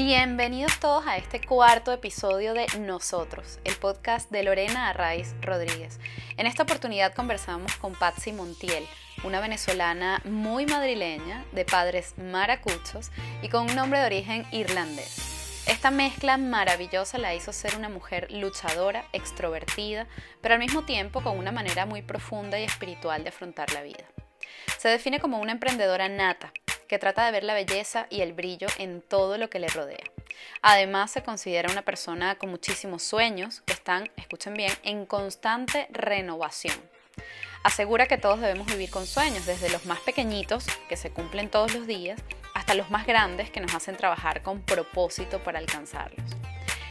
Bienvenidos todos a este cuarto episodio de Nosotros, el podcast de Lorena Arraiz Rodríguez. En esta oportunidad conversamos con Patsy Montiel, una venezolana muy madrileña, de padres maracuchos y con un nombre de origen irlandés. Esta mezcla maravillosa la hizo ser una mujer luchadora, extrovertida, pero al mismo tiempo con una manera muy profunda y espiritual de afrontar la vida. Se define como una emprendedora nata, que trata de ver la belleza y el brillo en todo lo que le rodea. Además, se considera una persona con muchísimos sueños que están, escuchen bien, en constante renovación. Asegura que todos debemos vivir con sueños, desde los más pequeñitos, que se cumplen todos los días, hasta los más grandes, que nos hacen trabajar con propósito para alcanzarlos.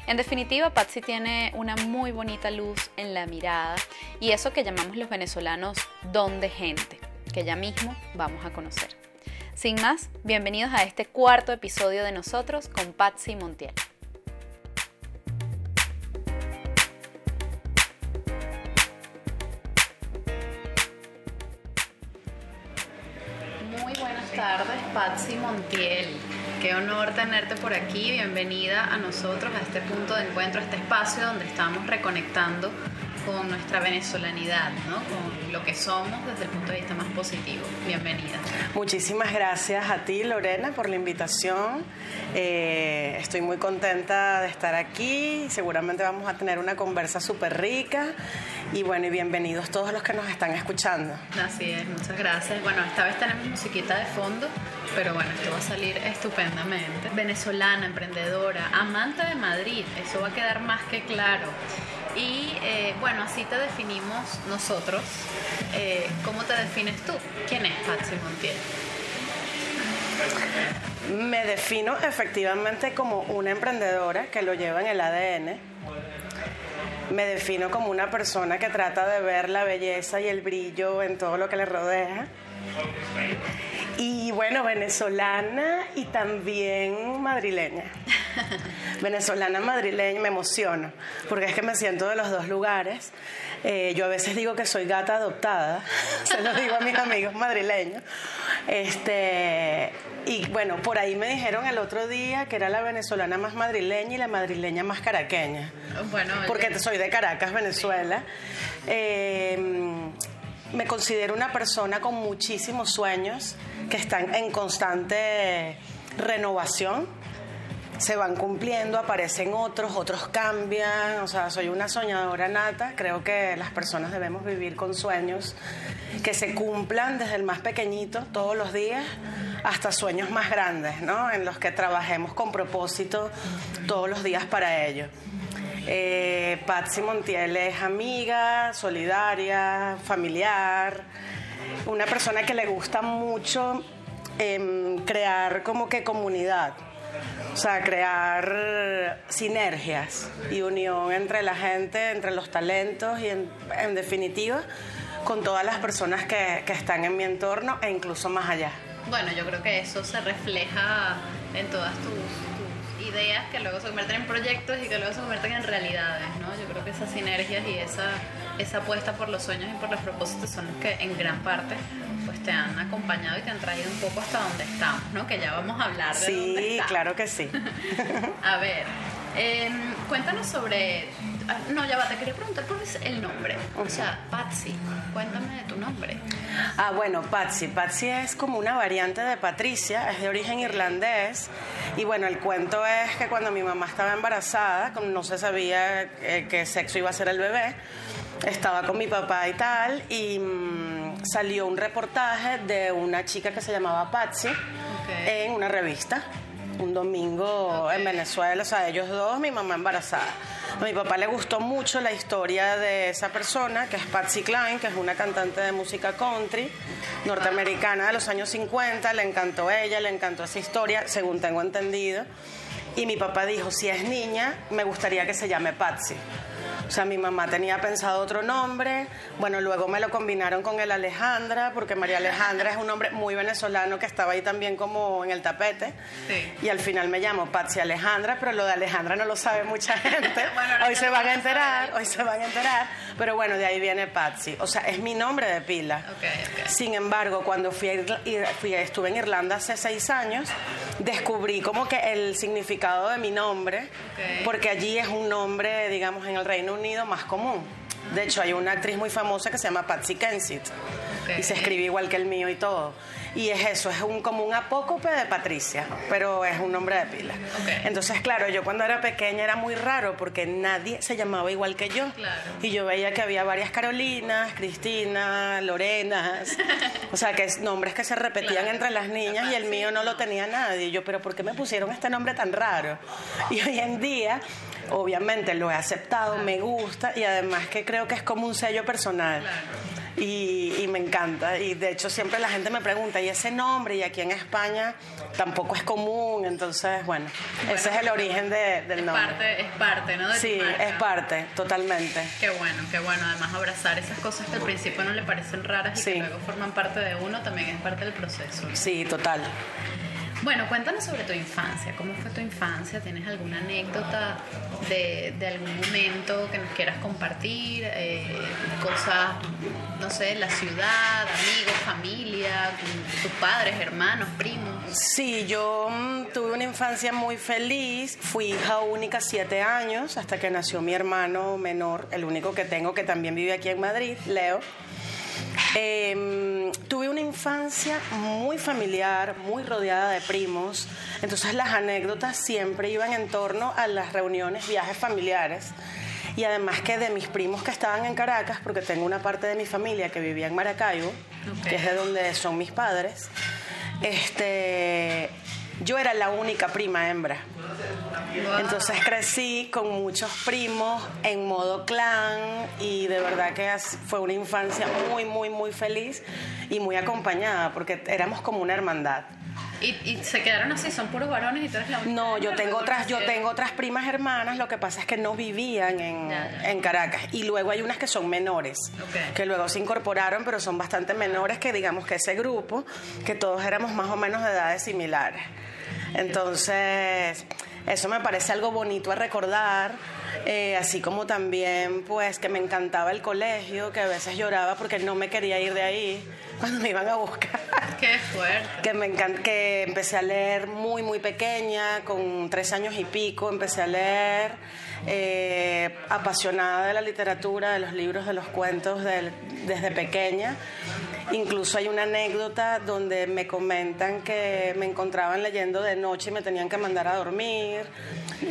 En definitiva, Patsy tiene una muy bonita luz en la mirada y eso que llamamos los venezolanos don de gente, que ya mismo vamos a conocer. Sin más, bienvenidos a este cuarto episodio de nosotros con Patsy Montiel. Muy buenas tardes, Patsy Montiel. Qué honor tenerte por aquí. Bienvenida a nosotros, a este punto de encuentro, a este espacio donde estamos reconectando con nuestra venezolanidad, ¿no? con lo que somos desde el punto de vista más positivo. Bienvenida. Muchísimas gracias a ti, Lorena, por la invitación. Eh, estoy muy contenta de estar aquí. Seguramente vamos a tener una conversa súper rica. Y bueno, y bienvenidos todos los que nos están escuchando. Así es, muchas gracias. Bueno, esta vez tenemos musiquita de fondo, pero bueno, esto va a salir estupendamente. Venezolana, emprendedora, amante de Madrid, eso va a quedar más que claro. Y eh, bueno, así te definimos nosotros. Eh, ¿Cómo te defines tú? ¿Quién es Patsy Montiel? Me defino efectivamente como una emprendedora que lo lleva en el ADN. Me defino como una persona que trata de ver la belleza y el brillo en todo lo que le rodea. Y bueno, venezolana y también madrileña. venezolana, madrileña, me emociono, porque es que me siento de los dos lugares. Eh, yo a veces digo que soy gata adoptada, se lo digo a mis amigos madrileños. Este, y bueno, por ahí me dijeron el otro día que era la venezolana más madrileña y la madrileña más caraqueña. Bueno, porque soy de Caracas, Venezuela. Eh, me considero una persona con muchísimos sueños que están en constante renovación. Se van cumpliendo, aparecen otros, otros cambian. O sea, soy una soñadora nata. Creo que las personas debemos vivir con sueños que se cumplan desde el más pequeñito todos los días hasta sueños más grandes, ¿no? En los que trabajemos con propósito todos los días para ello. Eh, Patsy Montiel es amiga, solidaria, familiar, una persona que le gusta mucho em, crear como que comunidad. O sea, crear sinergias y unión entre la gente, entre los talentos y en, definitiva con todas las personas que, que están en mi entorno e incluso más allá. Bueno, yo creo que eso se refleja en todas tus ideas que luego se convierten en proyectos y que luego se convierten en realidades, ¿no? Yo creo que esas sinergias y esa, esa apuesta por los sueños y por los propósitos son los que en gran parte pues te han acompañado y te han traído un poco hasta donde estamos, ¿no? Que ya vamos a hablar de Sí, claro que sí. a ver, em, cuéntanos sobre no, ya va, te quería preguntar cuál es el nombre. O sea, Patsy, cuéntame de tu nombre. Ah, bueno, Patsy. Patsy es como una variante de Patricia, es de origen irlandés. Y bueno, el cuento es que cuando mi mamá estaba embarazada, no se sabía eh, qué sexo iba a ser el bebé, estaba con mi papá y tal, y mm, salió un reportaje de una chica que se llamaba Patsy en una revista un domingo en Venezuela, o sea, ellos dos, mi mamá embarazada. A mi papá le gustó mucho la historia de esa persona, que es Patsy Cline, que es una cantante de música country norteamericana de los años 50. Le encantó ella, le encantó esa historia, según tengo entendido. Y mi papá dijo, si es niña, me gustaría que se llame Patsy. O sea, mi mamá tenía pensado otro nombre, bueno, luego me lo combinaron con el Alejandra, porque María Alejandra es un nombre muy venezolano que estaba ahí también como en el tapete. Sí. Y al final me llamo Patsy Alejandra, pero lo de Alejandra no lo sabe mucha gente. Bueno, hoy se van a enterar, hoy se van a enterar. Pero bueno, de ahí viene Patsy. O sea, es mi nombre de pila. Ok, ok. Sin embargo, cuando fui, a fui a- estuve en Irlanda hace seis años, descubrí como que el significado de mi nombre, Ok. porque allí es un nombre, digamos, en el Reino Unido más común. De hecho, hay una actriz muy famosa que se llama Patsy Kensit y se escribe igual que el mío y todo. Y es eso, es un, como un apócope de Patricia, pero es un nombre de pila. Ok. Entonces, claro, yo cuando era pequeña era muy raro porque nadie se llamaba igual que yo. Claro. Y yo veía que había varias Carolinas, Cristina, Lorenas, o sea, que es nombres que se repetían Claro. entre las niñas y el mío no lo tenía nadie. Y yo, pero ¿por qué me pusieron este nombre tan raro? Y hoy en día, obviamente lo he aceptado, me gusta y además que creo que es como un sello personal. Claro. Y, y me encanta. Y de hecho siempre la gente me pregunta, ¿y ese nombre? Y aquí en España tampoco es común. Entonces, bueno, ese es el origen de- del Es nombre. parte, es parte, ¿no? De Sí, es parte, totalmente. Qué bueno, qué bueno. Además, abrazar esas cosas que al principio no le parecen raras y Sí. que luego forman parte de uno también es parte del proceso. Sí, total. Bueno, cuéntanos sobre tu infancia. ¿Cómo fue tu infancia? ¿Tienes alguna anécdota de, algún momento que nos quieras compartir? Eh, cosas, no sé, la ciudad, amigos, familia, tus padres, hermanos, primos. Sí, yo mm, tuve una infancia muy feliz. Fui hija única siete años hasta que nació mi hermano menor, el único que tengo que también vive aquí en Madrid, Leo. Eh, tuve una infancia muy familiar, muy rodeada de primos. Entonces las anécdotas siempre iban en torno a las reuniones, viajes familiares. Y además que de mis primos que estaban en Caracas, porque tengo una parte de mi familia que vivía en Maracaibo, Ok. que es de donde son mis padres, este, yo era la única prima hembra. Entonces crecí con muchos primos en modo clan y de verdad que fue una infancia muy, muy, muy feliz y muy acompañada porque éramos como una hermandad. ¿Y, y se quedaron así? ¿Son puros varones y tú eres la única? No, yo tengo ¿Cómo otras, yo tengo otras primas hermanas, lo que pasa es que no vivían en, Ya, ya. en Caracas. Y luego hay unas que son menores, que luego se incorporaron, pero son bastante menores que digamos que ese grupo, que todos éramos más o menos de edades similares. Entonces, eso me parece algo bonito a recordar. eh, así como también, pues, que me encantaba el colegio, que a veces lloraba porque no me quería ir de ahí cuando me iban a buscar Qué fuerte. que me encan- que empecé a leer muy muy pequeña con tres años y pico empecé a leer eh, apasionada de la literatura de los libros de los cuentos del- desde pequeña incluso hay una anécdota donde me comentan que me encontraban leyendo de noche y me tenían que mandar a dormir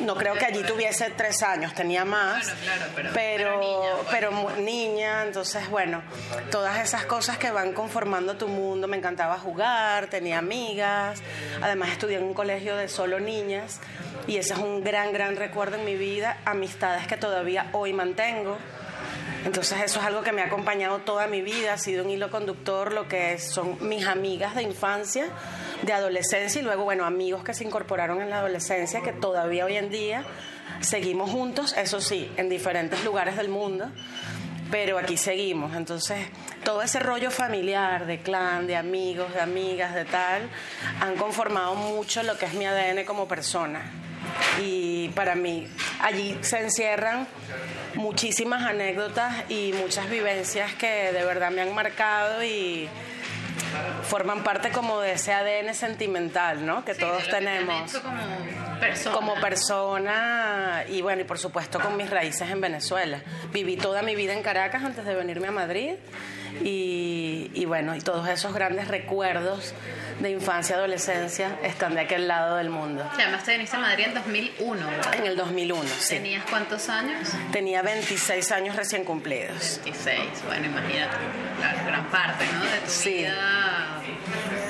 no creo que allí tuviese tres años tenía más Bueno, claro, pero- pero pero niña, pues. pero niña, entonces bueno, todas esas cosas que van conformando tu mundo, me encantaba jugar, tenía amigas, además estudié en un colegio de solo niñas y ese es un gran, gran recuerdo en mi vida, amistades que todavía hoy mantengo. Entonces eso es algo que me ha acompañado toda mi vida, ha sido un hilo conductor, lo que son mis amigas de infancia, de adolescencia y luego, bueno, amigos que se incorporaron en la adolescencia, que todavía hoy en día seguimos juntos, eso sí, en diferentes lugares del mundo, pero aquí seguimos. Entonces, todo ese rollo familiar, de clan, de amigos, de amigas, de tal, han conformado mucho lo que es mi ADN como persona. Y para mí, allí se encierran muchísimas anécdotas y muchas vivencias que de verdad me han marcado y forman parte como de ese ADN sentimental, ¿no? Que Sí, todos de lo que tenemos hecho como persona. como persona y bueno, y por supuesto con mis raíces en Venezuela. Viví toda mi vida en Caracas antes de venirme a Madrid y, y bueno, y todos esos grandes recuerdos de infancia, adolescencia están de aquel lado del mundo. Que además te viniste a Madrid en 2001, ¿verdad? En el 2001, sí. ¿Tenías cuántos años? Tenía 26 años recién cumplidos. 26. Bueno, imagínate, claro, gran parte, ¿no? De tu Sí. vida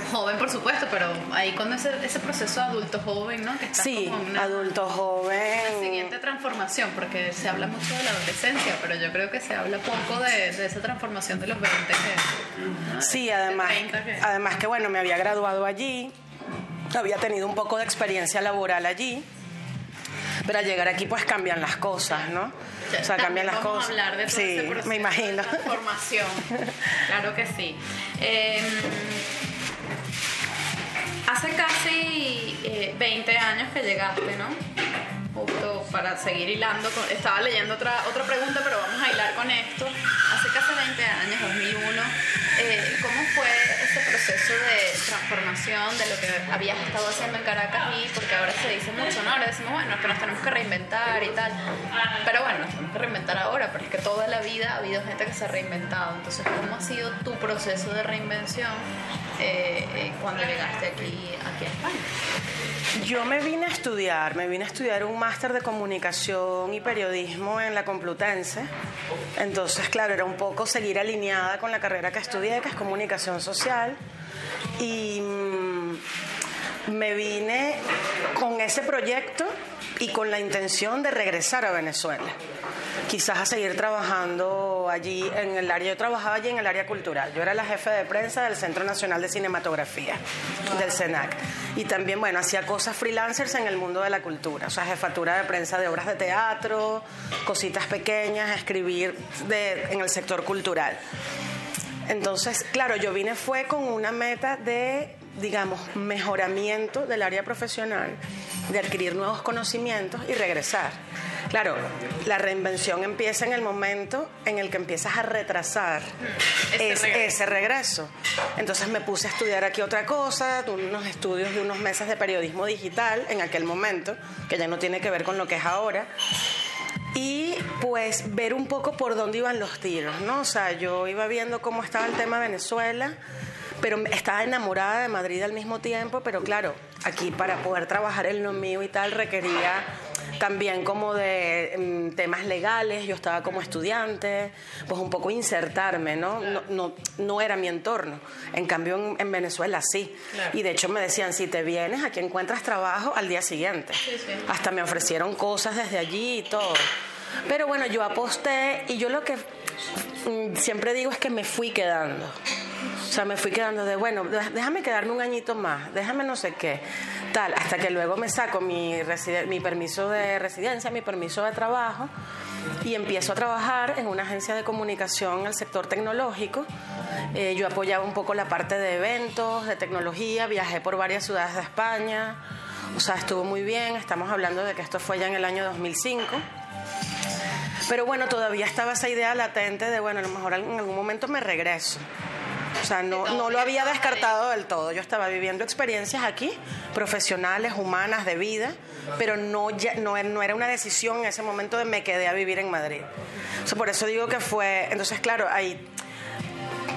joven, por supuesto, pero ahí cuando ese, ese proceso adulto joven, ¿no? Que estás Sí, como en una adulto joven. siguiente transformación, porque se habla mucho de la adolescencia, pero yo creo que se habla poco de, de esa transformación de los 20 que... ¿no? Sí, De además, 30 que- además que bueno, me había graduado allí, había tenido un poco de experiencia laboral allí. Pero al llegar aquí pues cambian las cosas, ¿no? O sea, cambian las cosas. hablar de sí, me imagino. De transformación. claro que sí. Em, hace casi 20 eh, años que llegaste, ¿no? Justo para seguir hilando, estaba leyendo otra, otra pregunta, pero vamos a hilar con esto. Hace casi 20 años, 2001, eh, ¿cómo fue proceso de transformación de lo que habías estado haciendo en Caracas y porque ahora se dice mucho, ¿no? Ahora decimos, bueno, es que nos tenemos que reinventar y tal. Pero bueno, nos tenemos que reinventar ahora, pero es que toda la vida ha habido gente que se ha reinventado. Entonces, ¿cómo ha sido tu proceso de reinvención eh, eh, cuando llegaste aquí, aquí a España? Yo me vine a estudiar, me vine a estudiar un máster de comunicación y periodismo en la Complutense. Entonces, claro, era un poco seguir alineada con la carrera que estudié que es comunicación social. Y mm, me vine con ese proyecto y con la intención de regresar a Venezuela. Quizás a seguir trabajando allí en el área. Yo trabajaba allí en el área cultural. Yo era la jefe de prensa del Centro Nacional de Cinematografía, del CENAC. Y también, bueno, hacía cosas freelancers en el mundo de la cultura. O sea, jefatura de prensa de obras de teatro, cositas pequeñas, escribir en el sector cultural. Entonces, claro, yo vine fue con una meta de, digamos, mejoramiento del área profesional, de adquirir nuevos conocimientos y regresar. Claro, la reinvención empieza en el momento en el que empiezas a retrasar ese, regreso. Entonces me puse a estudiar aquí otra cosa, unos estudios de unos meses de periodismo digital en aquel momento, que ya no tiene que ver con lo que es ahora y pues ver un poco por dónde iban los tiros, ¿no? O sea, yo iba viendo cómo estaba el tema de Venezuela, pero estaba enamorada de Madrid al mismo tiempo, pero claro, aquí para poder trabajar en lo mío y tal requería también como de mm, temas legales, yo estaba como estudiante, pues un poco insertarme, ¿no? No, no, era mi entorno. En cambio en, Venezuela sí. Y de hecho me decían, si te vienes, aquí encuentras trabajo al día siguiente. Hasta me ofrecieron cosas desde allí y todo. Pero bueno, yo aposté y yo lo que siempre digo es que me fui quedando. O sea, me fui quedando de, bueno, déjame quedarme un añito más, déjame no sé qué, tal, hasta que luego me saco mi, mi permiso de residencia, mi permiso de trabajo y empiezo a trabajar en una agencia de comunicación en el sector tecnológico. Eh, yo apoyaba un poco la parte de eventos, de tecnología, viajé por varias ciudades de España, o sea, estuvo muy bien, estamos hablando de que esto fue ya en el año 2005. Pero bueno, todavía estaba esa idea latente de, bueno, a lo mejor en algún momento me regreso. O sea, no, no lo había descartado del todo. Yo estaba viviendo experiencias aquí, profesionales, humanas, de vida, pero no, ya, no, no era una decisión en ese momento de me quedé a vivir en Madrid. O sea, por eso digo que fue, entonces claro, hay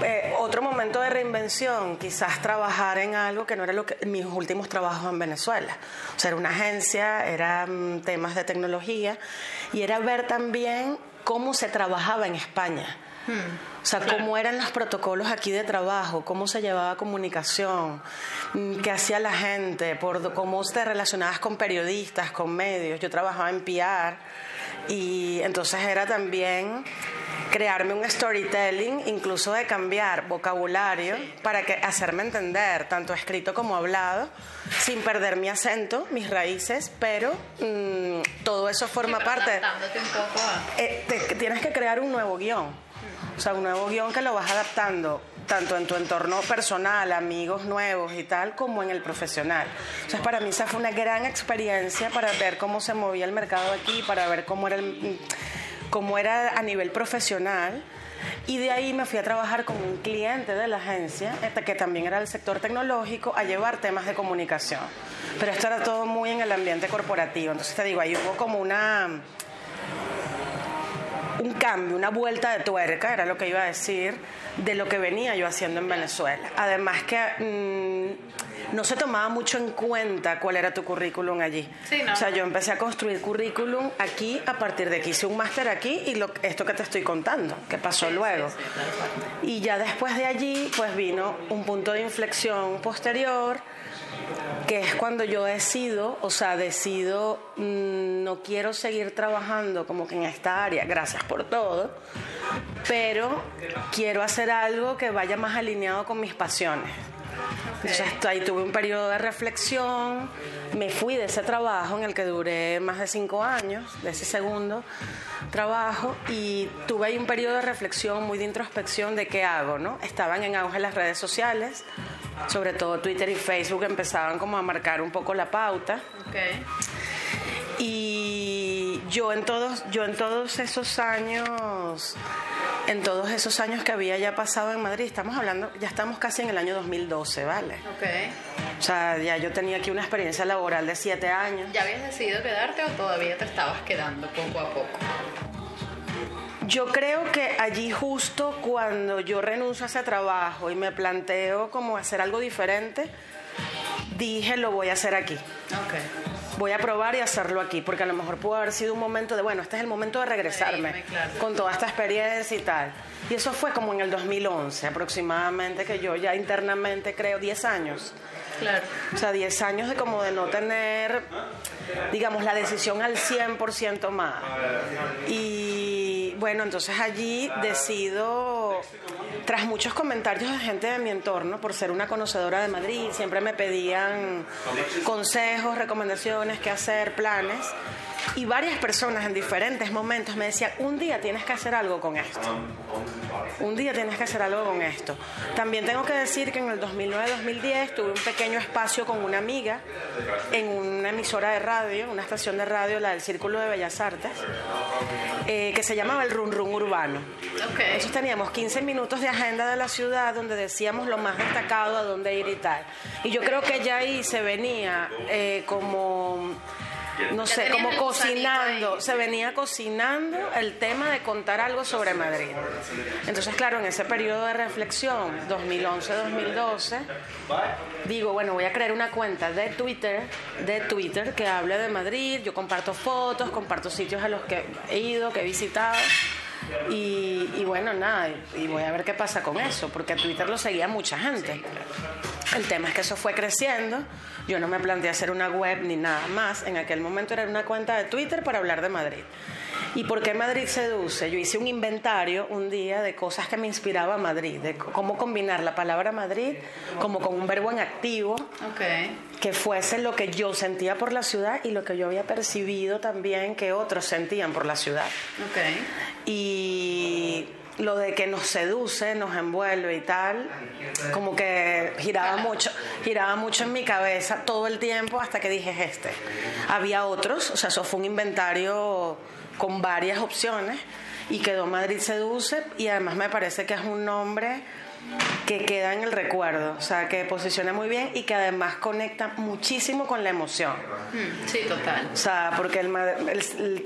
eh, otro momento de reinvención, quizás trabajar en algo que no era lo que mis últimos trabajos en Venezuela. O sea, era una agencia, eran temas de tecnología y era ver también cómo se trabajaba en España. O sea, cómo eran los protocolos aquí de trabajo, cómo se llevaba comunicación, mm, qué hacía la gente, por cómo te relacionabas con periodistas, con medios. Yo trabajaba en PR y entonces era también crearme un storytelling, incluso de cambiar vocabulario para que, hacerme entender, tanto escrito como hablado, sin perder mi acento, mis raíces, pero mm, todo eso forma parte. Eh, tienes que crear un nuevo guion, o sea, un nuevo guion que lo vas adaptando tanto en tu entorno personal, amigos nuevos y tal, como en el profesional. Entonces, para mí esa fue una gran experiencia para ver cómo se movía el mercado aquí, para ver cómo era el como era a nivel profesional. Y de ahí me fui a trabajar con un cliente de la agencia, este, que también era del sector tecnológico, a llevar temas de comunicación. Pero esto era todo muy en el ambiente corporativo. Entonces te digo, ahí hubo como una un cambio, una vuelta de tuerca, era lo que iba a decir, de lo que venía yo haciendo en Venezuela. Además que mm, no se tomaba mucho en cuenta cuál era tu currículum allí. O sea, yo empecé a construir currículum aquí a partir de que hice un máster aquí y lo, esto que te estoy contando, que pasó luego. y ya después de allí, pues vino un punto de inflexión posterior que es cuando yo decido, o sea, decido, mm, no quiero seguir trabajando como que en esta área, gracias por todo, pero quiero hacer algo que vaya más alineado con mis pasiones. Entonces ahí tuve un periodo de reflexión, me fui de ese trabajo en el que duré más de cinco años, de ese segundo trabajo, y tuve ahí un periodo de reflexión, muy de introspección de qué hago, ¿no? Estaban en auge las redes sociales, sobre todo Twitter y Facebook empezaban como a marcar un poco la pauta. Okay. Y yo en todos, yo en todos esos años, en todos esos años que había ya pasado en Madrid, estamos hablando, ya estamos casi en el año 2012, ¿vale? Ok. O sea, ya yo tenía aquí una experiencia laboral de siete años. ¿Ya habías decidido quedarte o todavía te estabas quedando poco a poco? Yo creo que allí justo cuando yo renuncio a ese trabajo y me planteo como hacer algo diferente, dije lo voy a hacer aquí. Ok voy a probar y hacerlo aquí, porque a lo mejor pudo haber sido un momento de, bueno, este es el momento de regresarme con toda esta experiencia y tal. Y eso fue como en el 2011 aproximadamente, que yo ya internamente creo 10 años. Claro. O sea, 10 años de como de no tener, digamos, la decisión al 100% más. Y bueno, entonces allí decido tras muchos comentarios de gente de mi entorno, por ser una conocedora de Madrid, siempre me pedían consejos, recomendaciones, qué hacer, planes. Y varias personas en diferentes momentos me decían, un día tienes que hacer algo con esto. Un día tienes que hacer algo con esto. También tengo que decir que en el 2009-2010 tuve un pequeño espacio con una amiga en una emisora de radio, una estación de radio, la del Círculo de Bellas Artes, eh, que se llamaba el Run Run Urbano. Okay. Entonces teníamos 15 minutos de agenda de la ciudad donde decíamos lo más destacado, a dónde ir y tal. Y yo creo que ya ahí se venía eh, como no sé, como cocinando, se venía cocinando el tema de contar algo sobre Madrid. Entonces, claro, en ese periodo de reflexión, 2011-2012, digo, bueno, voy a crear una cuenta de Twitter, de Twitter que hable de Madrid, yo comparto fotos, comparto sitios a los que he ido, que he visitado. Y, bueno, nada, y voy a ver qué pasa con eso, porque Twitter lo seguía mucha gente. El tema es que eso fue creciendo. Yo no me planteé hacer una web ni nada más. En aquel momento era una cuenta de Twitter para hablar de Madrid. ¿Y por qué Madrid seduce? Yo hice un inventario un día de cosas que me inspiraba a Madrid, de cómo combinar la palabra Madrid como con un verbo en activo, que fuese lo que yo sentía por la ciudad y lo que yo había percibido también que otros sentían por la ciudad. Y lo de que nos seduce, nos envuelve y tal, como que giraba mucho, giraba mucho en mi cabeza todo el tiempo hasta que dije este. Había otros, o sea, eso fue un inventario con varias opciones y quedó Madrid Seduce y además me parece que es un nombre que queda en el recuerdo, o sea, que posiciona muy bien y que además conecta muchísimo con la emoción. Mm, sí, total. O sea, porque el,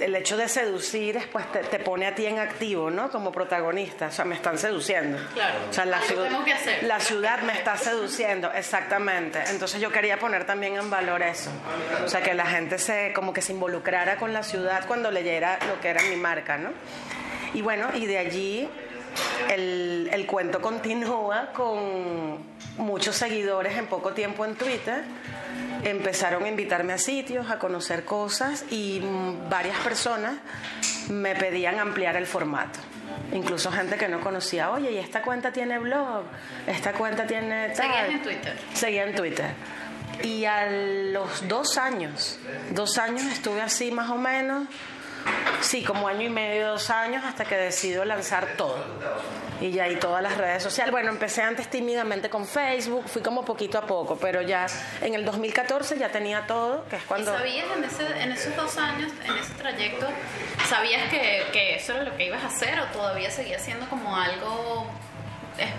el, hecho de seducir después te, te, pone a ti en activo, ¿no? Como protagonista, o sea, me están seduciendo. Claro. O sea, la, ciudad, que hacer. la ciudad me está seduciendo, exactamente. Entonces yo quería poner también en valor eso. O sea, que la gente se, como que se involucrara con la ciudad cuando leyera lo que era mi marca, ¿no? Y bueno, y de allí el, el, cuento continúa con muchos seguidores en poco tiempo en Twitter. Empezaron a invitarme a sitios, a conocer cosas y varias personas me pedían ampliar el formato. Incluso gente que no conocía, oye, ¿y esta cuenta tiene blog? ¿Esta cuenta tiene tal? Seguías en Twitter. Seguía en Twitter. Y a los dos años, dos años estuve así más o menos, Sí, como año y medio, dos años, hasta que decido lanzar todo. Y ya ahí todas las redes sociales. Bueno, empecé antes tímidamente con Facebook, fui como poquito a poco, pero ya en el 2014 ya tenía todo, que es cuando... ¿Y sabías en, ese, en esos dos años, en ese trayecto, sabías que, que eso era lo que ibas a hacer o todavía seguía siendo como algo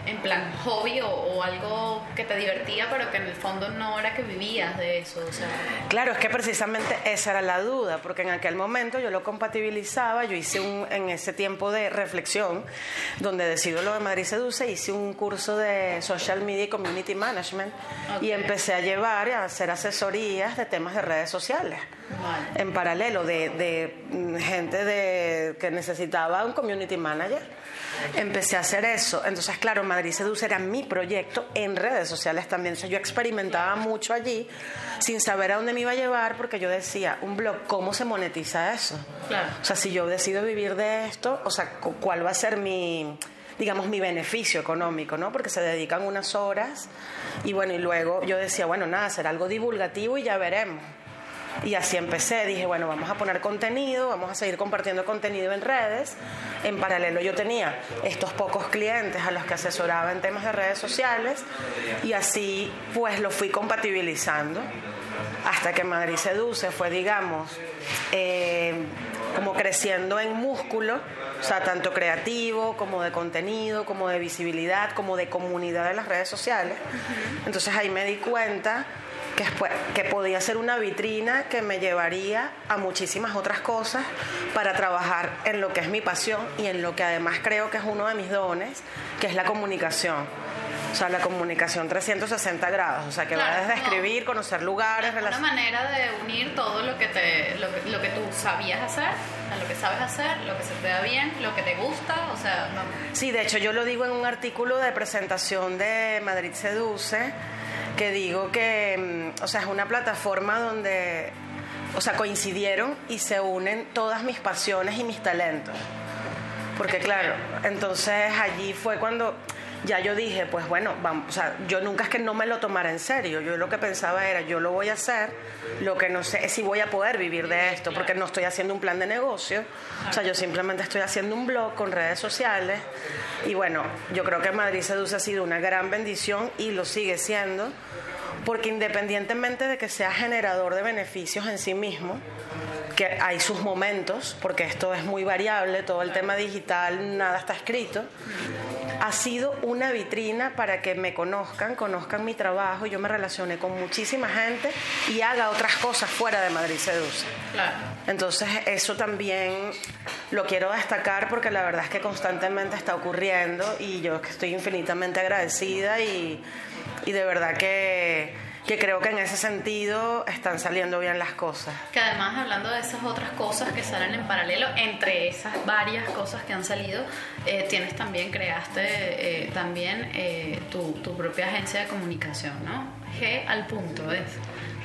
en plan hobby o, algo que te divertía, pero que en el fondo no era que vivías de eso. Claro, es que precisamente esa era la duda, porque en aquel momento yo lo compatibilizaba, yo hice un, en ese tiempo de reflexión, donde decido lo de Madrid Seduce, hice un curso de Social Media y Community Management y empecé a llevar a hacer asesorías de temas de redes sociales. En paralelo de, de gente de, que necesitaba un community manager empecé a hacer eso. Entonces, claro, Madrid Seduce era mi proyecto en redes sociales también. O sea, yo experimentaba mucho allí sin saber a dónde me iba a llevar porque yo decía, un blog, ¿cómo se monetiza eso? Claro. O sea, si yo decido vivir de esto, o sea, ¿cuál va a ser mi digamos, mi beneficio económico, ¿no? Porque se dedican unas horas y bueno, y luego yo decía, bueno, nada, será algo divulgativo y ya veremos. Y así empecé, dije, bueno, vamos a poner contenido, vamos a seguir compartiendo contenido en redes. En paralelo yo tenía estos pocos clientes a los que asesoraba en temas de redes sociales y así pues lo fui compatibilizando hasta que Madrid Seduce fue, digamos, eh, como creciendo en músculo, o sea, tanto creativo como de contenido, como de visibilidad, como de comunidad en las redes sociales. Entonces ahí me di cuenta que, que podía ser una vitrina que me llevaría a muchísimas otras cosas para trabajar en lo que es mi pasión y en lo que además creo que es uno de mis dones, que es la comunicación. O sea, la comunicación 360 grados, o sea, que va desde escribir, conocer lugares, Una manera de unir todo lo que, te, lo, lo, que tú sabías hacer, lo que sabes hacer, lo que se te da bien, lo que te gusta, o sea... Sí, de hecho yo lo digo en un artículo de presentación de Madrid Seduce, que digo que, mm, o sea, es una plataforma donde, o sea, coincidieron y se unen todas mis pasiones y mis talentos. Porque claro, entonces allí fue cuando ya yo dije, pues bueno, vamos, o sea, yo nunca es que no me lo tomara en serio, yo lo que pensaba era, yo lo voy a hacer, lo que no sé es si voy a poder vivir de esto, porque no estoy haciendo un plan de negocio, o sea, yo simplemente estoy haciendo un blog con redes sociales. Y bueno, yo creo que Madrid Seduce ha sido una gran bendición y lo sigue siendo, porque independientemente de que sea generador de beneficios en sí mismo, que hay sus momentos, porque esto es muy variable, todo el tema digital, nada está escrito, ha sido una vitrina para que me conozcan, conozcan mi trabajo, yo me relacione con muchísima gente y haga otras cosas fuera de Madrid Seduce. Claro. Entonces eso también lo quiero destacar porque la verdad es que constantemente está ocurriendo y yo estoy infinitamente agradecida y, y de verdad que que creo que en ese sentido están saliendo bien las cosas. Que además hablando de esas otras cosas que salen en paralelo, entre esas varias cosas que han salido, eh, tienes también, creaste eh, también eh, tu, tu, propia agencia de comunicación, ¿no? G al punto es.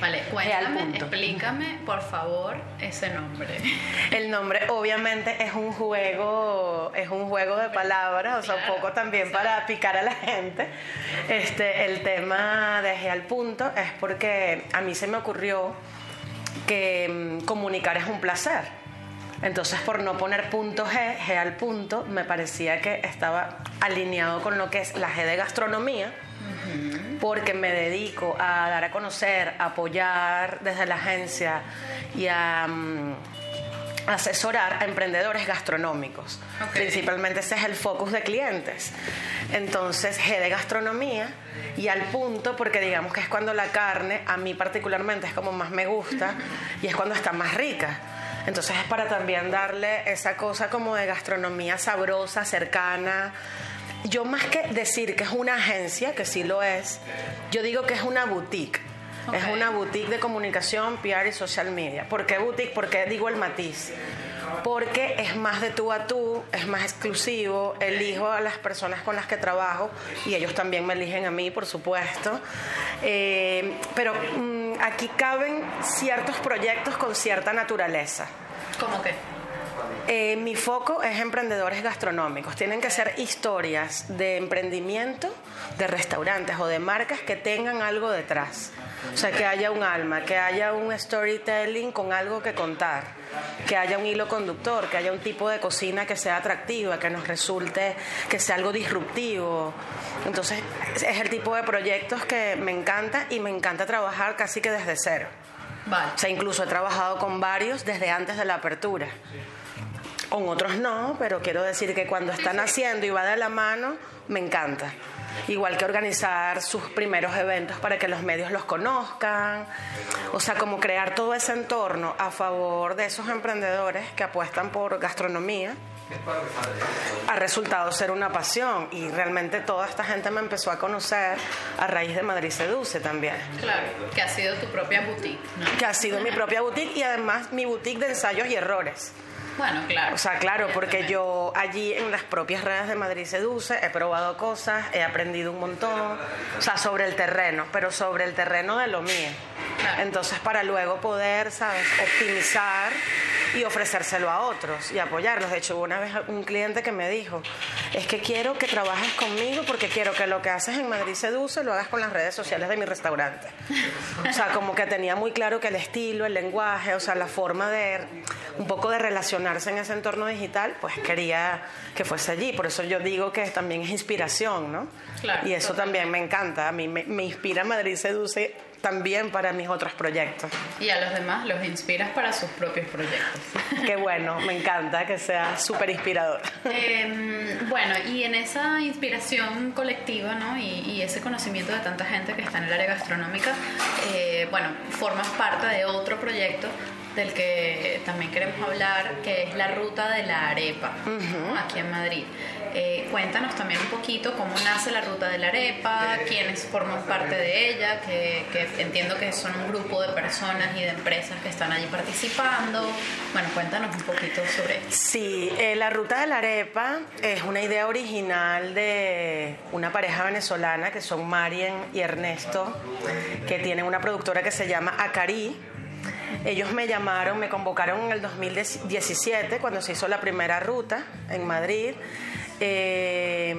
Vale, cuéntame, explícame por favor ese nombre. El nombre obviamente es un juego, es un juego de palabras, o sea, un poco también para picar a la gente. Este, el tema de G al punto es porque a mí se me ocurrió que mm, comunicar es un placer. Entonces, por no poner punto G, G al punto, me parecía que estaba alineado con lo que es la G de gastronomía porque me dedico a dar a conocer, a apoyar desde la agencia y a mm, asesorar a emprendedores gastronómicos. Principalmente ese es el focus de clientes. Entonces, G de gastronomía y al punto, porque digamos que es cuando la carne, a mí particularmente es como más me gusta y es cuando está más rica. Entonces es para también darle esa cosa como de gastronomía sabrosa, cercana, yo más que decir que es una agencia, que sí lo es, yo digo que es una boutique. Es una boutique de comunicación, PR y social media. ¿Por qué boutique? Porque digo el matiz. Porque es más de tú a tú, es más exclusivo, elijo a las personas con las que trabajo y ellos también me eligen a mí, por supuesto. Eh, pero mm, aquí caben ciertos proyectos con cierta naturaleza. ¿Cómo qué? Eh, mi foco es emprendedores gastronómicos. Tienen que ser historias de emprendimiento, de restaurantes o de marcas que tengan algo detrás. O sea, que haya un alma, que haya un storytelling con algo que contar, que haya un hilo conductor, que haya un tipo de cocina que sea atractiva, que nos resulte, que sea algo disruptivo. Entonces, es el tipo de proyectos que me encanta y me encanta trabajar casi que desde cero. O sea, incluso he trabajado con varios desde antes de la apertura. Con otros no, pero quiero decir que cuando están haciendo y va de la mano, me encanta. Igual que organizar sus primeros eventos para que los medios los conozcan. O sea, como crear todo ese entorno a favor de esos emprendedores que apuestan por gastronomía. Ha resultado ser una pasión y realmente toda esta gente me empezó a conocer a raíz de Madrid Seduce también. Claro, que ha sido tu propia boutique. Que ha sido mi propia boutique y además mi boutique de ensayos y errores. Bueno, claro. O sea, claro, porque yo allí en las propias redes de Madrid Seduce he probado cosas, he aprendido un montón, o sea, sobre el terreno, pero sobre el terreno de lo mío. Entonces, para luego poder, ¿sabes?, optimizar y ofrecérselo a otros y apoyarlos. De hecho, hubo una vez un cliente que me dijo, es que quiero que trabajes conmigo porque quiero que lo que haces en Madrid Seduce lo hagas con las redes sociales de mi restaurante. O sea, como que tenía muy claro que el estilo, el lenguaje, o sea, la forma de un poco de relacionarse en ese entorno digital, pues quería que fuese allí. Por eso yo digo que también es inspiración, ¿no? Claro, y eso total. también me encanta. A mí me, me inspira Madrid Seduce también para mis otros proyectos. Y a los demás los inspiras para sus propios proyectos. Qué bueno, me encanta que sea súper inspirador. Eh, bueno, y en esa inspiración colectiva, ¿no? Y, y ese conocimiento de tanta gente que está en el área gastronómica, eh, bueno, formas parte de otro proyecto del que también queremos hablar, que es la ruta de la arepa, ¿no? aquí en Madrid. Eh, cuéntanos también un poquito cómo nace la ruta de la arepa, quiénes forman parte de ella, que, que entiendo que son un grupo de personas y de empresas que están allí participando. Bueno, cuéntanos un poquito sobre esto. Sí, eh, la ruta de la arepa es una idea original de una pareja venezolana que son Marien y Ernesto, que tienen una productora que se llama Acari. Ellos me llamaron, me convocaron en el 2017 cuando se hizo la primera ruta en Madrid. eh,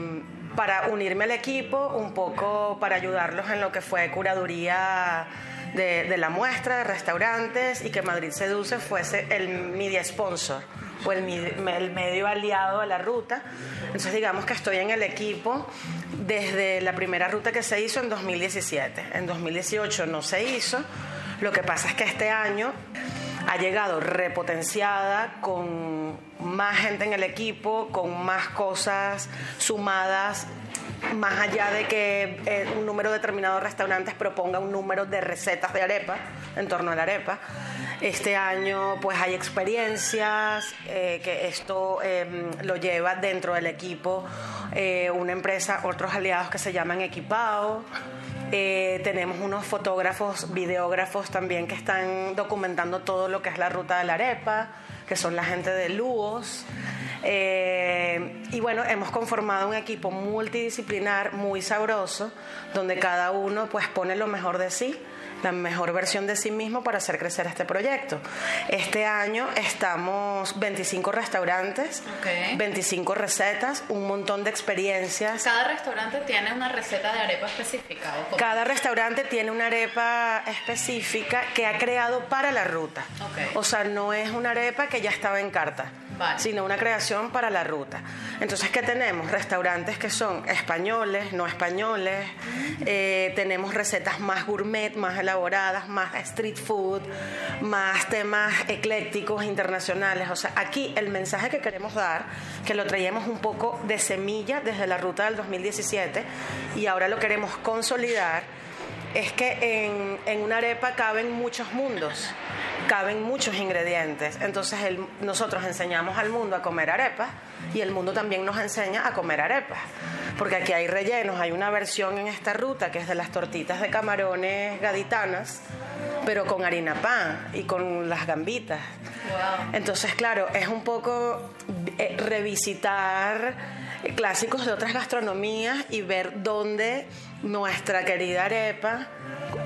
para unirme al equipo, un poco para ayudarlos en lo que fue curaduría de, la muestra de restaurantes y que Madrid Seduce fuese el media sponsor o el medio aliado a la ruta. Entonces digamos que estoy en el equipo desde la primera ruta que se hizo en 2017. En 2018 no se hizo. Lo que pasa es que este año ha llegado repotenciada con más gente en el equipo, con más cosas sumadas, más allá de que eh, un número determinado de restaurantes proponga un número de recetas de arepa en torno a la arepa. Este año pues hay experiencias, eh, que esto eh, lo lleva dentro del equipo eh, una empresa, otros aliados que se llaman Equipao. Eh, tenemos unos fotógrafos, videógrafos también que están documentando todo lo que es la ruta de la arepa, que son la gente de Luos. Eh, y bueno, hemos conformado un equipo multidisciplinar muy sabroso, donde cada uno pues pone lo mejor de sí, la mejor versión de sí mismo para hacer crecer este proyecto. Este año estamos 25 restaurantes, Ok. 25 recetas, un montón de experiencias. Cada restaurante tiene una receta de arepa específica. ¿o? Cada restaurante tiene una arepa específica que ha creado para la ruta. O sea, no es una arepa que ya estaba en carta, Vale. sino una creación para la ruta. Entonces, ¿qué tenemos? Restaurantes que son españoles, no españoles. eh, tenemos recetas más gourmet, más elaboradas, más street food, más temas eclécticos internacionales. O sea, aquí el mensaje que queremos dar, que lo traíamos un poco de semilla desde la ruta del 2017 y ahora lo queremos consolidar, es que en, en una arepa caben muchos mundos, caben muchos ingredientes. Entonces nosotros enseñamos al mundo a comer arepas y el mundo también nos enseña a comer arepas. Porque aquí hay rellenos, hay una versión en esta ruta que es de las tortitas de camarones gaditanas, pero con harina pan y con las gambitas. Wow. Entonces, claro, es un poco eh, revisitar clásicos de otras gastronomías y ver dónde nuestra querida arepa,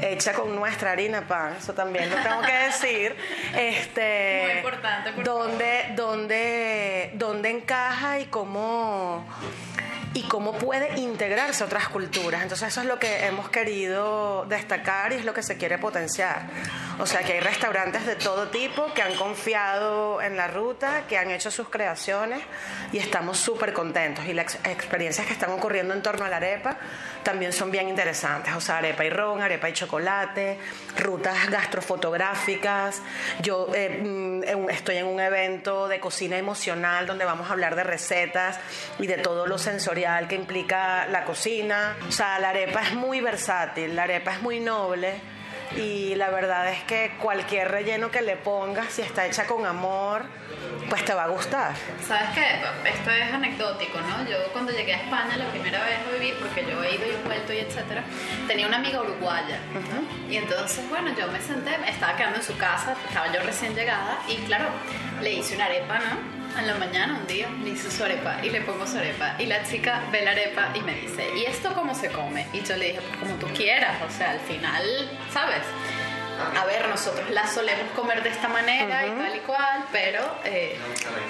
hecha con nuestra harina pan, eso también lo tengo que decir, este, Muy importante, por dónde, dónde, dónde encaja y cómo y cómo puede integrarse otras culturas. Entonces eso es lo que hemos querido destacar y es lo que se quiere potenciar. O sea que hay restaurantes de todo tipo que han confiado en la ruta, que han hecho sus creaciones y estamos súper contentos. Y las ex- experiencias que están ocurriendo en torno a la arepa también son bien interesantes. O sea, arepa y ron, arepa y chocolate, rutas gastrofotográficas. Yo eh, mm, estoy en un evento de cocina emocional donde vamos a hablar de recetas y de todo lo sensorial que implica la cocina. O sea, la arepa es muy versátil, la arepa es muy noble y la verdad es que cualquier relleno que le pongas, si está hecha con amor, pues te va a gustar. ¿Sabes qué? Esto es anecdótico, ¿no? Yo cuando llegué a España la primera vez a vivir, porque yo he ido y vuelto y etcétera, tenía una amiga uruguaya. ¿no? Y entonces, bueno, yo me senté, estaba quedando en su casa, estaba yo recién llegada y claro, le hice una arepa, ¿no? En la mañana, un día, le hice su arepa y le pongo su arepa. Y la chica ve la arepa y me dice, ¿y esto cómo se come? Y yo le dije, pues como tú quieras, o sea, al final, ¿sabes? A ver, nosotros la solemos comer de esta manera y tal y cual, pero eh,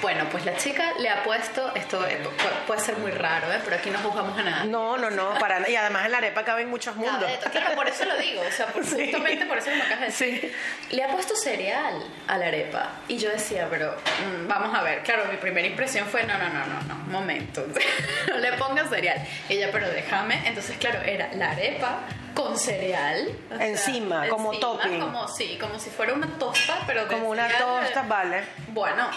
bueno, pues la chica le ha puesto, esto eh, puede ser muy raro, ¿eh? pero aquí no juzgamos a nada. No, no, no, para. Y además en la arepa caben muchos mundos. Claro, por eso lo digo, o sea, justamente por eso me acabas de decir. Le ha puesto cereal a la arepa y yo decía, pero mm, vamos a ver, claro, mi primera impresión fue, no, no, no, no, no, momento, no le pongas cereal. ella, pero déjame, entonces claro, era la arepa con cereal. Encima, como topping. Como, sí, como si fuera una tosta, pero Como una tosta, vale. Bueno,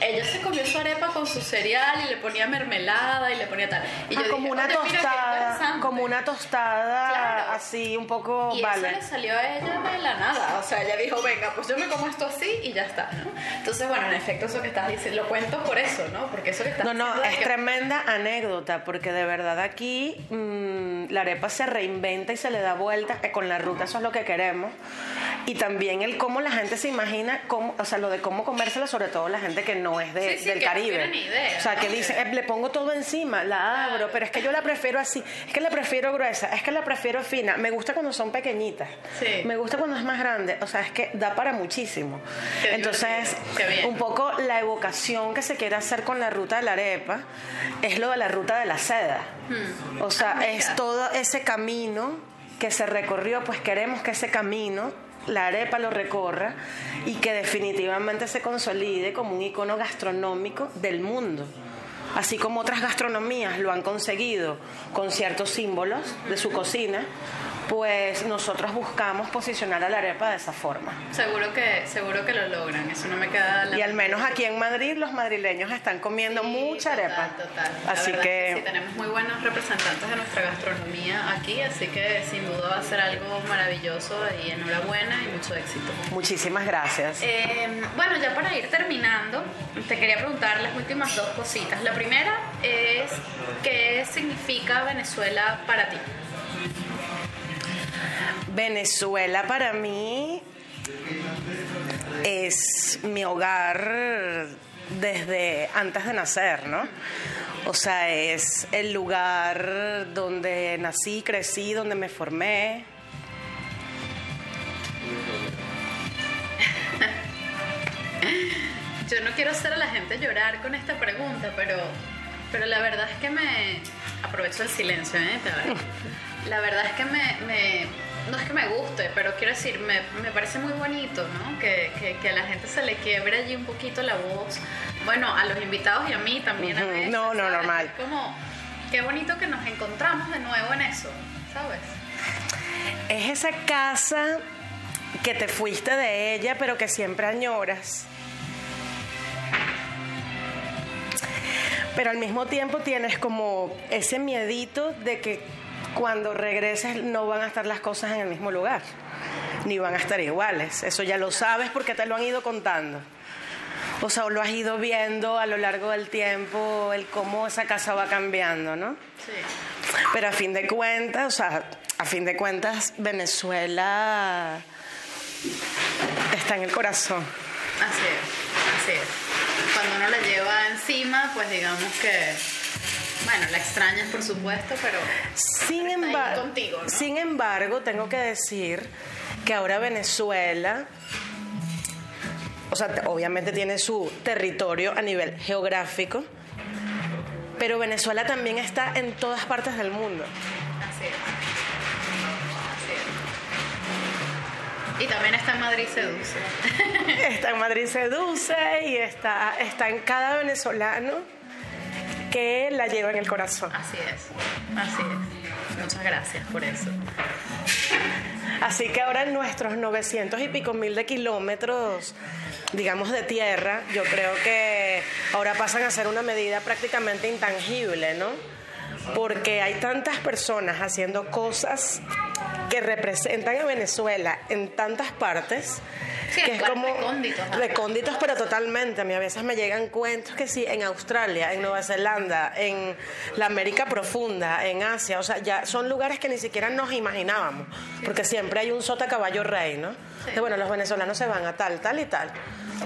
ella se comió su arepa con su cereal y le ponía mermelada y le ponía tal. Y ah, como, una tostada, como una tostada, así un poco, y vale. eso le salió a ella de la nada. O sea, ella dijo, venga, pues yo me como esto así y ya está, ¿no? Entonces, bueno, en efecto, eso que estás diciendo, lo cuento por eso, ¿no? Porque eso que estás No, no, es tremenda anécdota, porque de verdad aquí mm, la arepa se reinventa y se le da vuelta eh, con la ruta, eso es lo que queremos. Y también el cómo la gente se imagina, cómo, o sea, lo de cómo comérsela, sobre todo la gente que no es de, del Caribe. idea, o sea, que dice, eh, le pongo todo encima, la abro, pero es que yo la prefiero así, es que la prefiero gruesa, es que la prefiero fina. Me gusta cuando son pequeñitas, me gusta cuando es más grande, o sea, es que da para muchísimo. Entonces, un poco la evocación que se quiere hacer con la ruta de la arepa es lo de la ruta de la seda. Hmm. O sea, ah, es todo ese camino que se recorrió, pues queremos que ese camino la arepa lo recorra y que definitivamente se consolide como un icono gastronómico del mundo. Así como otras gastronomías lo han conseguido con ciertos símbolos de su cocina, pues nosotros buscamos posicionar a la arepa de esa forma. Seguro que, seguro que lo logran, eso no me queda la Y al menos aquí en Madrid los madrileños están comiendo mucha arepa. Total, Así que... sí, tenemos muy buenos representantes de nuestra gastronomía aquí, así que sin duda va a ser algo maravilloso y enhorabuena y mucho éxito. Muchísimas gracias. Eh, bueno, ya para ir terminando, te quería preguntar las últimas dos cositas. La primera es, ¿qué significa Venezuela para ti? Venezuela para mí es mi hogar desde antes de nacer, ¿no? O sea, es el lugar donde nací, crecí, donde me formé. Yo no quiero hacer a la gente llorar con esta pregunta, pero, pero la verdad es que me... Aprovecho el silencio, ¿eh? La verdad es que me no es que me guste, pero quiero decir, me, me parece muy bonito, ¿no? Que, que, a la gente se le quiebre allí un poquito la voz. Bueno, a los invitados y a mí también a veces, No, no, normal. Es como, qué bonito que nos encontramos de nuevo en eso, ¿sabes? Es esa casa que te fuiste de ella, pero que siempre añoras. Pero al mismo tiempo tienes como ese miedito de que cuando regreses no van a estar las cosas en el mismo lugar, ni van a estar iguales. Eso ya lo sabes porque te lo han ido contando. O sea, lo has ido viendo a lo largo del tiempo, el cómo esa casa va cambiando, ¿no? Sí. Pero a fin de cuentas, o sea, a fin de cuentas, Venezuela está en el corazón. Así es, así es. Cuando uno la lleva encima, pues digamos que bueno, la extrañas por supuesto, pero sin, embargo, contigo, sin embargo, tengo que decir que ahora Venezuela, o sea, obviamente tiene su territorio a nivel geográfico, pero Venezuela también está en todas partes del mundo. Así es. Y también está en Madrid Seduce. está en Madrid Seduce y está, está en cada venezolano que la lleva en el corazón. Así es, así es. Muchas gracias por eso. Así que ahora en nuestros 900 y pico mil de kilómetros, digamos, de tierra, yo creo que ahora pasan a ser una medida prácticamente intangible, ¿no? Porque hay tantas personas haciendo cosas que representan a Venezuela en tantas partes que es como recónditos, ajá. recónditos, pero totalmente. A mí a veces me llegan cuentos que sí, en Australia, en Nueva Zelanda, en la América profunda, en Asia, o sea, ya son lugares que ni siquiera nos imaginábamos, porque siempre hay un sota caballo rey, ¿no? De, bueno, los venezolanos se van a tal, tal y tal.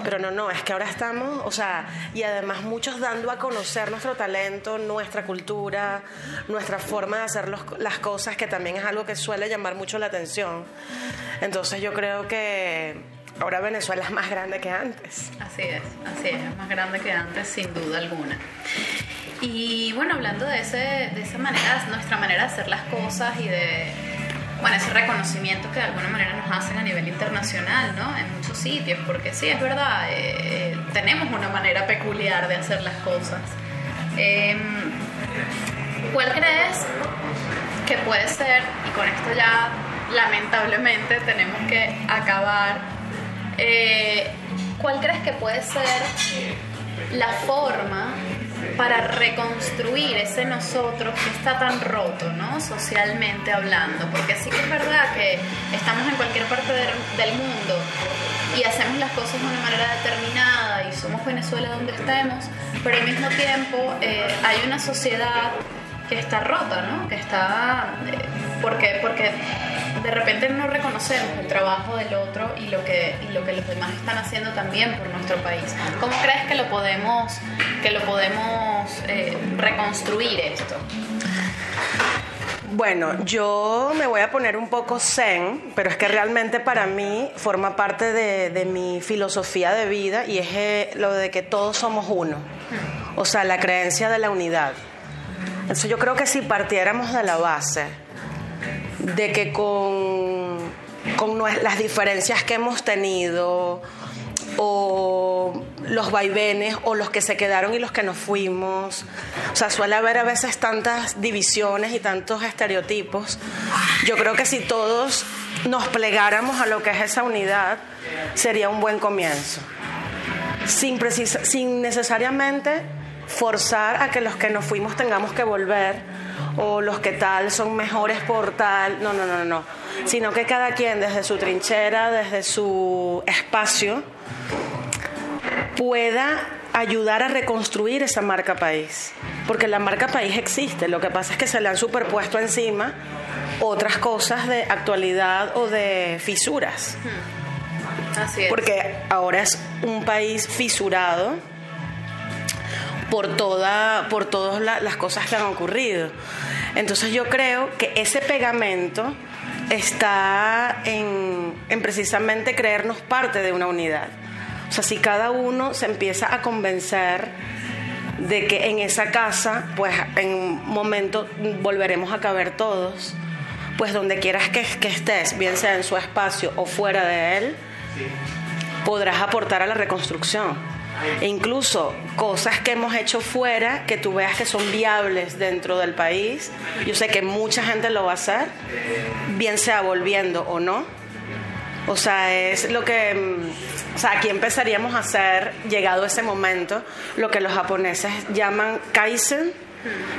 Pero no, no, es que ahora estamos, o sea, y además muchos dando a conocer nuestro talento, nuestra cultura, nuestra forma de hacer los- las cosas, que también es algo que suele llamar mucho la atención. Entonces yo creo que ahora Venezuela es más grande que antes. Así es, así es, es más grande que antes, sin duda alguna. Y bueno, hablando de, ese, de esa manera, nuestra manera de hacer las cosas y de, bueno, ese reconocimiento que de alguna manera nos hacen a nivel internacional, ¿no? En muchos sitios, porque sí, es verdad, eh, tenemos una manera peculiar de hacer las cosas. Em, ¿Cuál crees que puede ser, y con esto ya lamentablemente tenemos que acabar, eh, ¿cuál crees que puede ser la forma para reconstruir ese nosotros que está tan roto, ¿no? Socialmente hablando, porque sí que es verdad que estamos en cualquier parte del, mundo y hacemos las cosas de una manera determinada y somos Venezuela donde estemos, pero al mismo tiempo eh, hay una sociedad que está rota, ¿no? Que está eh, porque porque de repente no reconocemos el trabajo del otro y lo que lo que los demás están haciendo también por nuestro país. ¿Cómo crees que lo podemos que lo podemos eh, reconstruir esto? Bueno, yo me voy a poner un poco zen, pero es que realmente para mí forma parte de, de mi filosofía de vida y es eh, lo de que todos somos uno. O sea, la creencia de la unidad. Entonces yo creo que si partiéramos de la base de que con, con las diferencias que hemos tenido o los vaivenes o los que se quedaron y los que nos fuimos. O sea, suele haber a veces tantas divisiones y tantos estereotipos. Yo creo que si todos nos plegáramos a lo que es esa unidad, sería un buen comienzo. Sin, precisa- sin necesariamente forzar a que los que nos fuimos tengamos que volver o los que tal son mejores por tal. No, no, no, no. Sino que cada quien desde su trinchera, desde su espacio, pueda ayudar a reconstruir esa marca país. Porque la marca país existe, lo que pasa es que se le han superpuesto encima otras cosas de actualidad o de fisuras. Así es. Porque ahora es un país fisurado por, toda, por todas la- las cosas que han ocurrido. Entonces yo creo que ese pegamento está en, en precisamente creernos parte de una unidad. O sea, si cada uno se empieza a convencer de que en esa casa, pues en un momento volveremos a caber todos, pues donde quieras que, que estés, bien sea en su espacio o fuera de él, podrás aportar a la reconstrucción. E incluso cosas que hemos hecho fuera, que tú veas que son viables dentro del país, yo sé que mucha gente lo va a hacer, bien sea volviendo o no. O sea, es lo que, mm, o sea, aquí empezaríamos a hacer, llegado ese momento, lo que los japoneses llaman kaizen.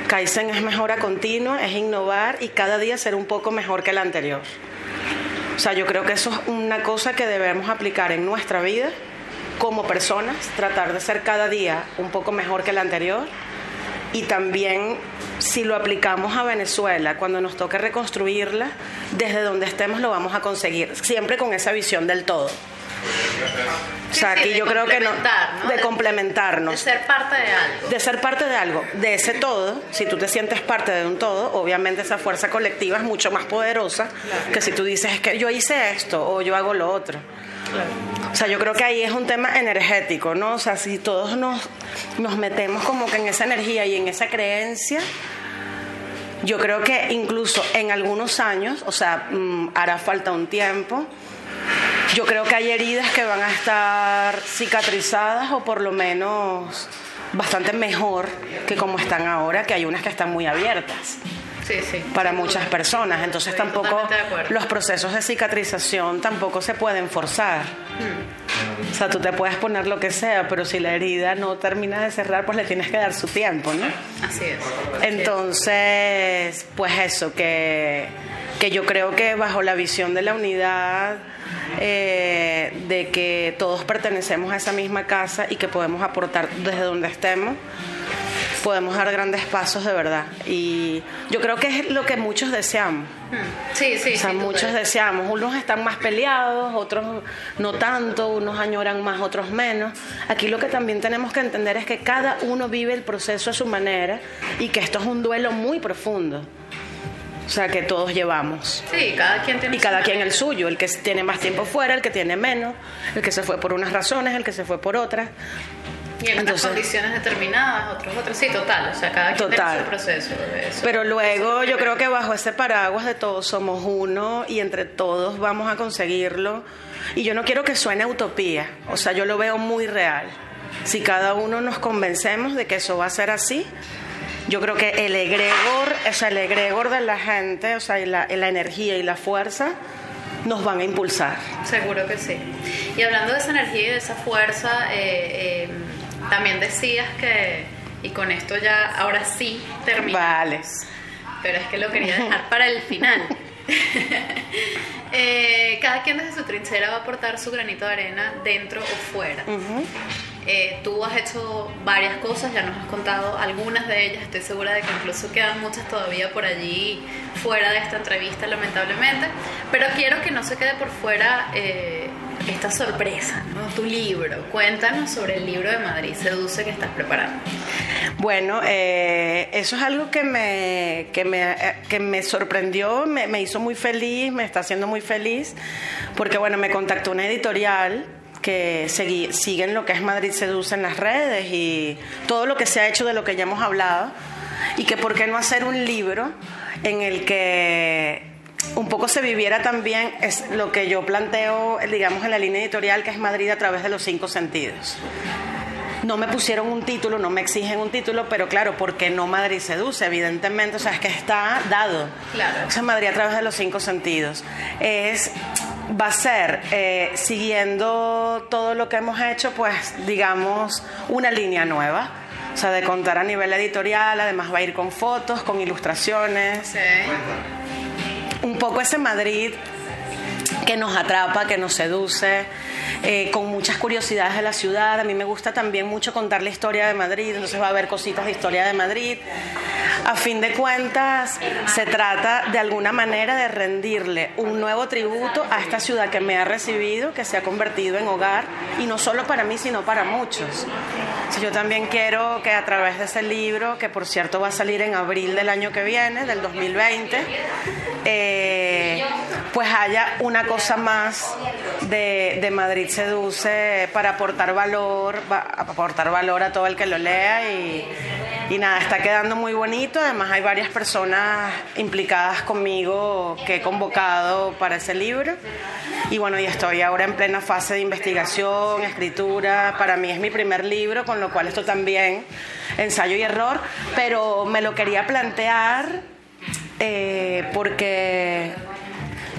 Kaizen es mejora continua, es innovar y cada día ser un poco mejor que el anterior. O sea, yo creo que eso es una cosa que debemos aplicar en nuestra vida como personas, tratar de ser cada día un poco mejor que el anterior. Y también si lo aplicamos a Venezuela, cuando nos toque reconstruirla, desde donde estemos lo vamos a conseguir, siempre con esa visión del todo. O sea, sí, aquí yo creo que no, complementar, ¿no? de De- complementarnos de ser parte de algo. de ser parte de algo, de ese todo, si tú te sientes parte de un todo, obviamente esa fuerza colectiva es mucho más poderosa que si tú dices es que yo hice esto o yo hago lo otro. O sea, yo creo que ahí es un tema energético, ¿no? O sea, si todos nos, nos metemos como que en esa energía y en esa creencia, yo creo que incluso en algunos años, o sea, mm, hará falta un tiempo, yo creo que hay heridas que van a estar cicatrizadas o por lo menos bastante mejor que como están ahora, que hay unas que están muy abiertas Sí, sí. para muchas personas. Entonces Estoy tampoco los procesos de cicatrización tampoco se pueden forzar. O sea, tú te puedes poner lo que sea, pero si la herida no termina de cerrar, pues le tienes que dar su tiempo, ¿no? Así es. Entonces, pues eso, que, que yo creo que bajo la visión de la unidad, eh, de que todos pertenecemos a esa misma casa y que podemos aportar desde donde estemos, podemos dar grandes pasos de verdad. Y yo creo que es lo que muchos deseamos. Hmm. Sí, sí. O sea, muchos deseamos. Unos están más peleados, otros no tanto, unos añoran más, otros menos. Aquí lo que también tenemos que entender es que cada uno vive el proceso a su manera y que esto es un duelo muy profundo. O sea, que todos llevamos. Sí, cada quien tiene Y cada quien el suyo, el que tiene más tiempo fuera, el que tiene menos, el que se fue por unas razones, el que se fue por otras. Y en unas Entonces- condiciones determinadas, otros otros. Sí, total. O sea, cada quien Total. tiene su proceso. eso. Pero luego yo creo que bajo ese paraguas de todos somos uno y entre todos vamos a conseguirlo. Y yo no quiero que suene utopía, o sea, yo lo veo muy real. Si cada uno nos convencemos de que eso va a ser así, yo creo que el egregor, o sea, el egregor de la gente, o sea, y la, y la energía y la fuerza nos van a impulsar. Seguro que sí. Y hablando de esa energía y de esa fuerza, eh, eh, también decías que, y con esto ya, ahora sí terminamos. Vale. Pero es que lo quería dejar para el final. Eh, cada quien desde su trinchera va a aportar su granito de arena dentro o fuera. Eh, tú has hecho varias cosas, ya nos has contado algunas de ellas, estoy segura de que incluso quedan muchas todavía por allí fuera de esta entrevista, lamentablemente, pero quiero que no se quede por fuera eh, esta sorpresa, ¿no? tu libro. Cuéntanos sobre el libro de Madrid, Seduce, que estás preparando. Bueno, eh, eso es algo que me, que me, eh, que me sorprendió, me, hizo muy feliz, me está haciendo muy feliz, porque bueno, me contactó una editorial que segui- siguen lo que es Madrid Seduce en las redes y todo lo que se ha hecho de lo que ya hemos hablado, y que por qué no hacer un libro en el que un poco se viviera también es lo que yo planteo, digamos, en la línea editorial, que es Madrid a través de los cinco sentidos. No me pusieron un título, no me exigen un título, pero claro, porque no Madrid seduce, evidentemente, o sea, es que está dado. Claro. O sea, Madrid a través de los cinco sentidos. Es, va a ser, eh, siguiendo todo lo que hemos hecho, pues, digamos, una línea nueva. O sea, de contar a nivel editorial, además va a ir con fotos, con ilustraciones un poco ese Madrid que nos atrapa, que nos seduce, eh, con muchas curiosidades de la ciudad. A mí me gusta también mucho contar la historia de Madrid, entonces va a haber cositas de historia de Madrid. A fin de cuentas, se trata de alguna manera de rendirle un nuevo tributo a esta ciudad que me ha recibido, que se ha convertido en hogar, y no solo para mí, sino para muchos. Yo también quiero que a través de ese libro, que por cierto va a salir en abril del año que viene, del 2020, eh, pues haya una cosa más de, de Madrid Seduce para aportar valor, va- aportar valor a todo el que lo lea y, y nada, está quedando muy bonito. Además hay varias personas implicadas conmigo que he convocado para ese libro. Y bueno, y estoy ahora en plena fase de investigación, escritura. Para mí es mi primer libro, con lo cual esto también ensayo y error, pero me lo quería plantear eh, porque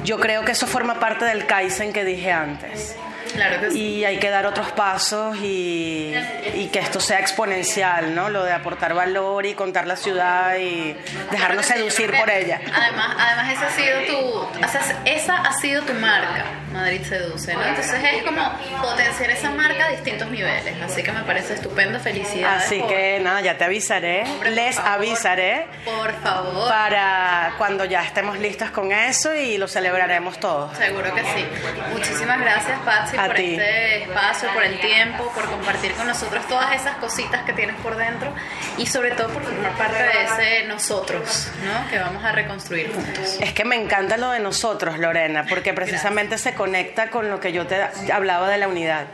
yo creo que eso forma parte del Kaizen que dije antes. Claro que sí. Y hay que dar otros pasos y, y que esto sea exponencial, ¿no? Lo de aportar valor y contar la ciudad y dejarnos Claro sí, seducir por ella. Además, además esa ha sido tu, o sea, esa ha sido tu marca, Madrid Seduce, ¿no? Entonces es como potenciar esa marca a distintos niveles. Así que me parece estupendo, felicidades. Así por- que nada, ya te avisaré, Hombre, les favor. avisaré Por favor. para cuando ya estemos listos con eso y lo celebraremos todos. Seguro que sí. Muchísimas gracias, Patsy, Por ti. este espacio, por el tiempo, por compartir con nosotros todas esas cositas que tienes por dentro y sobre todo por formar parte de ese nosotros, ¿no? Que vamos a reconstruir juntos. Es que me encanta lo de nosotros, Lorena, porque precisamente se conecta con lo que yo te hablaba de la unidad.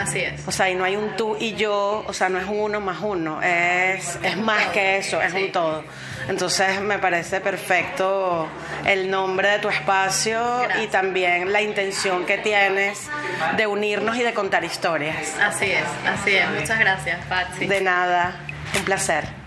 Así es. O sea, y no hay un tú y yo, o sea, no es uno más uno, es, es más que eso, es Sí. un todo. Entonces me parece perfecto el nombre de tu espacio y también la intención que tienes de unirnos y de contar historias. Así es, así es. Muchas gracias, Patsy. De nada, un placer.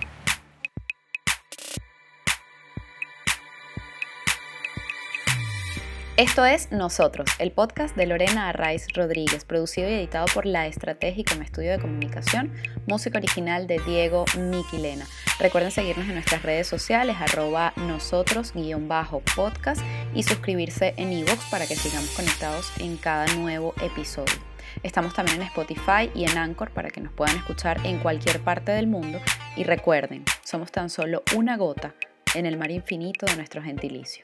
Esto es Nosotros, el podcast de Lorena Arraiz Rodríguez, producido y editado por La Estratégica en Estudio de Comunicación, música original de Diego Miquilena. Recuerden seguirnos en nuestras redes sociales, arroba nosotros-podcast y suscribirse en iVoox para que sigamos conectados en cada nuevo episodio. Estamos también en Spotify y en Anchor para que nos puedan escuchar en cualquier parte del mundo. Y recuerden, somos tan solo una gota en el mar infinito de nuestro gentilicio.